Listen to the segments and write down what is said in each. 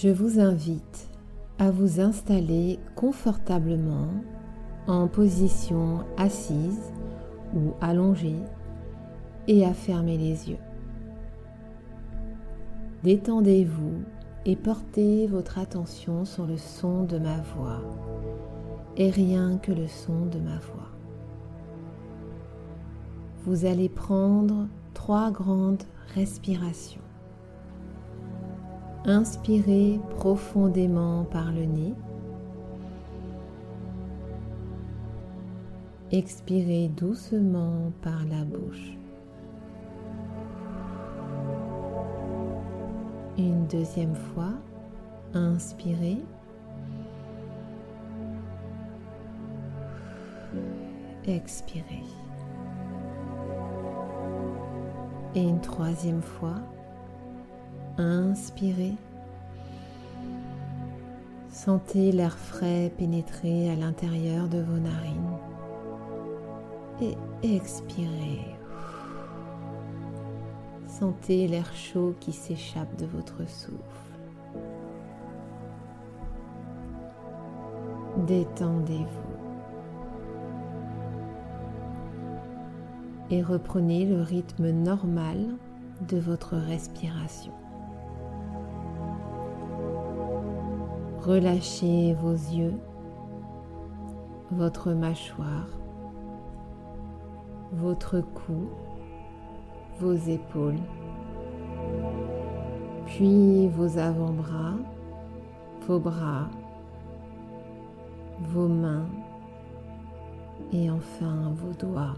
Je vous invite à vous installer confortablement en position assise ou allongée et à fermer les yeux. Détendez-vous et portez votre attention sur le son de ma voix et rien que le son de ma voix. Vous allez prendre trois grandes respirations. Inspirez profondément par le nez. Expirez doucement par la bouche. Une deuxième fois, inspirez. Expirez. Et une troisième fois, inspirez. Sentez l'air frais pénétrer à l'intérieur de vos narines. Et expirez. Sentez l'air chaud qui s'échappe de votre souffle. Détendez-vous. Et reprenez le rythme normal de votre respiration. Relâchez vos yeux, votre mâchoire, votre cou vos épaules, puis vos avant-bras, vos bras, vos mains et enfin vos doigts.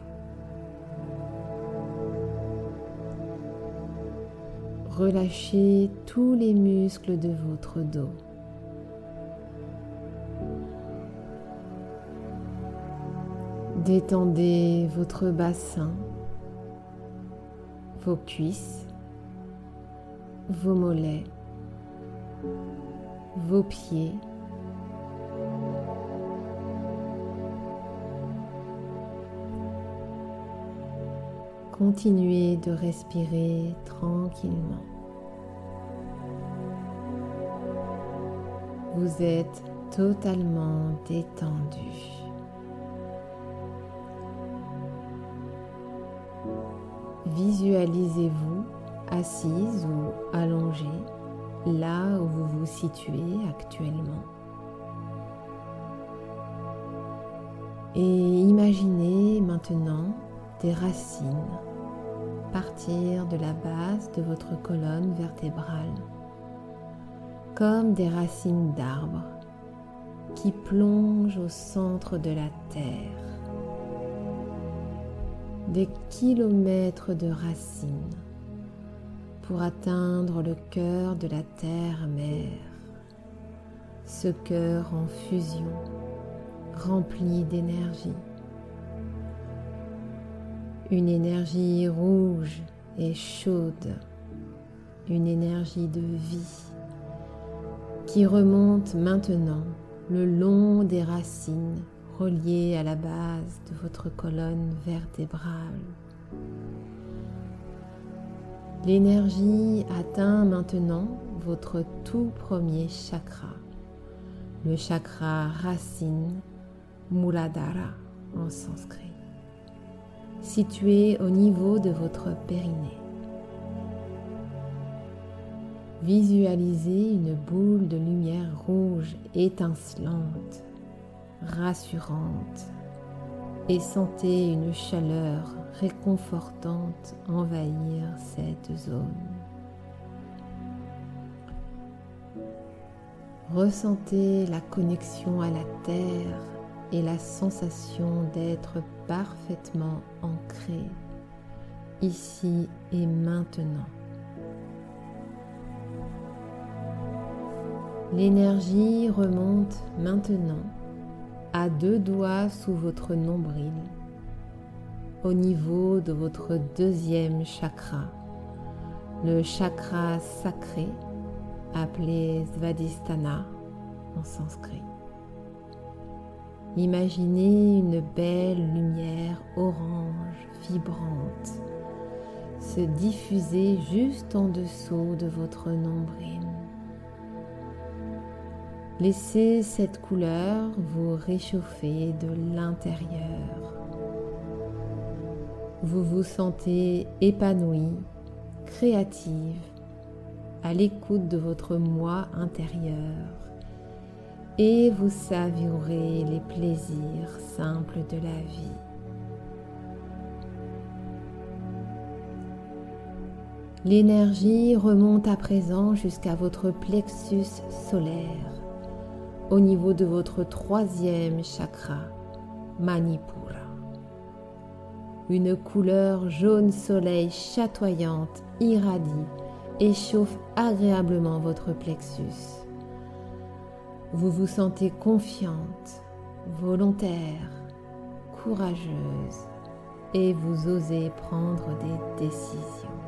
Relâchez tous les muscles de votre dos. Détendez votre bassin vos cuisses, vos mollets, vos pieds, Continuez de respirer tranquillement. Vous êtes totalement détendu. Visualisez-vous assise ou allongée là où vous vous situez actuellement. Et imaginez maintenant des racines partir de la base de votre colonne vertébrale, comme des racines d'arbres qui plongent au centre de la terre des kilomètres de racines pour atteindre le cœur de la terre-mère, ce cœur en fusion, rempli d'énergie. Une énergie rouge et chaude, une énergie de vie qui remonte maintenant le long des racines relié à la base de votre colonne vertébrale. L'énergie atteint maintenant votre tout premier chakra, le chakra racine Muladhara en sanskrit, situé au niveau de votre périnée. Visualisez une boule de lumière rouge étincelante rassurante et sentez une chaleur réconfortante envahir cette zone. Ressentez la connexion à la terre et la sensation d'être parfaitement ancré ici et maintenant. L'énergie remonte maintenant à deux doigts sous votre nombril, au niveau de votre deuxième chakra, le chakra sacré appelé Svadhisthana en sanskrit. Imaginez une belle lumière orange vibrante se diffuser juste en dessous de votre nombril. Laissez cette couleur vous réchauffer de l'intérieur. Vous vous sentez épanoui, créative, à l'écoute de votre moi intérieur et vous savourez les plaisirs simples de la vie. L'énergie remonte à présent jusqu'à votre plexus solaire, au niveau de votre troisième chakra, Manipura. Une couleur jaune soleil chatoyante irradie et chauffe agréablement votre plexus. Vous vous sentez confiante, volontaire, courageuse et vous osez prendre des décisions.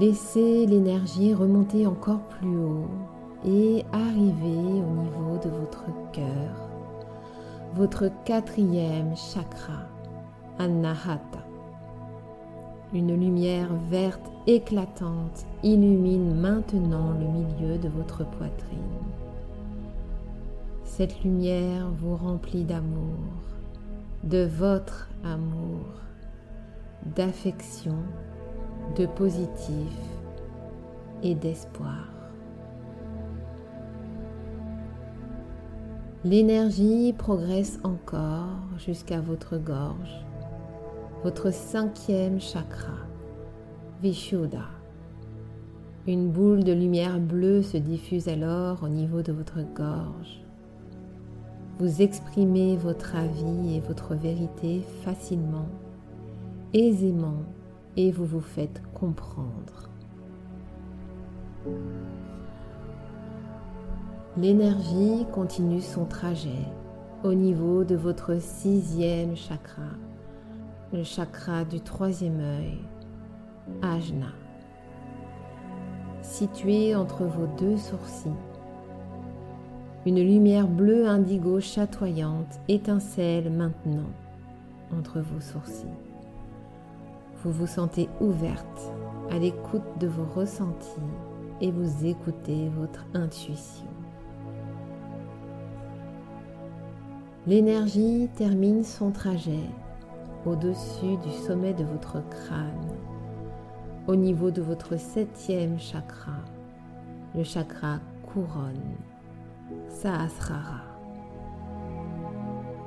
Laissez l'énergie remonter encore plus haut et arriver au niveau de votre cœur, votre quatrième chakra, Anahata. Une lumière verte éclatante illumine maintenant le milieu de votre poitrine. Cette lumière vous remplit d'amour, de votre amour, d'affection de positif et d'espoir. L'énergie progresse encore jusqu'à votre gorge, votre cinquième chakra, Vishuddha. Une boule de lumière bleue se diffuse alors au niveau de votre gorge. Vous exprimez votre avis et votre vérité facilement, aisément et vous vous faites comprendre. L'énergie continue son trajet au niveau de votre sixième chakra, le chakra du troisième œil, Ajna, situé entre vos deux sourcils. Une lumière bleue indigo chatoyante étincelle maintenant entre vos sourcils. Vous vous sentez ouverte à l'écoute de vos ressentis et vous écoutez votre intuition. L'énergie termine son trajet au-dessus du sommet de votre crâne, au niveau de votre septième chakra, le chakra couronne, Sahasrara.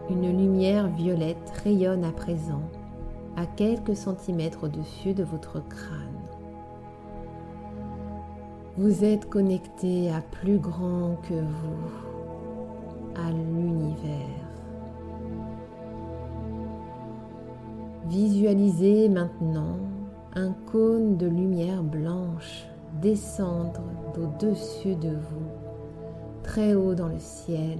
Une lumière violette rayonne à présent à quelques centimètres au-dessus de votre crâne. Vous êtes connecté à plus grand que vous, à l'univers. Visualisez maintenant un cône de lumière blanche descendre au-dessus de vous, très haut dans le ciel,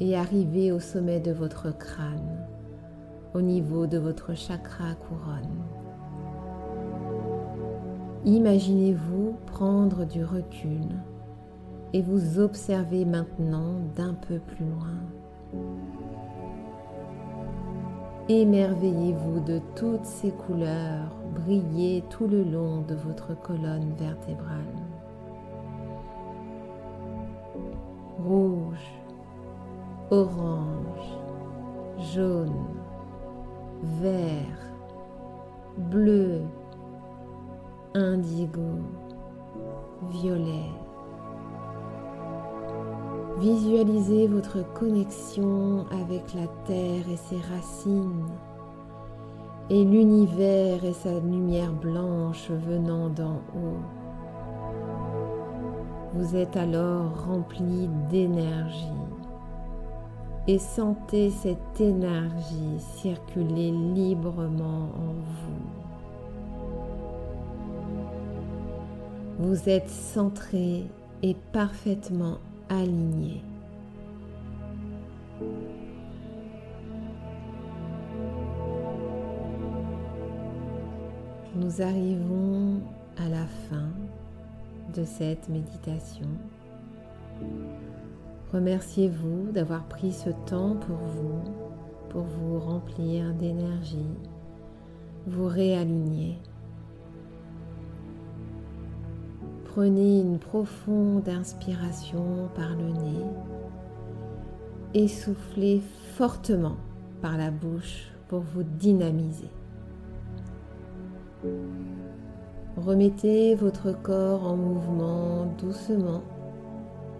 et arriver au sommet de votre crâne au niveau de votre chakra couronne. Imaginez-vous prendre du recul et vous observez maintenant d'un peu plus loin. Émerveillez-vous de toutes ces couleurs briller tout le long de votre colonne vertébrale. Rouge, orange, jaune, vert, bleu, indigo, violet. Visualisez votre connexion avec la terre et ses racines et l'univers et sa lumière blanche venant d'en haut. Vous êtes alors rempli d'énergie et sentez cette énergie circuler librement en vous. Vous êtes centré et parfaitement aligné. Nous arrivons à la fin de cette méditation. Remerciez-vous d'avoir pris ce temps pour vous, pour vous remplir d'énergie, vous réaligner. Prenez une profonde inspiration par le nez et soufflez fortement par la bouche pour vous dynamiser. Remettez votre corps en mouvement doucement,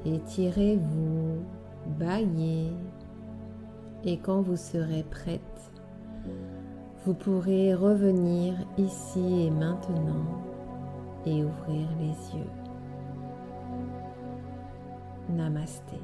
étirez-vous, baillez et quand vous serez prête, vous pourrez revenir ici et maintenant et ouvrir les yeux. Namasté.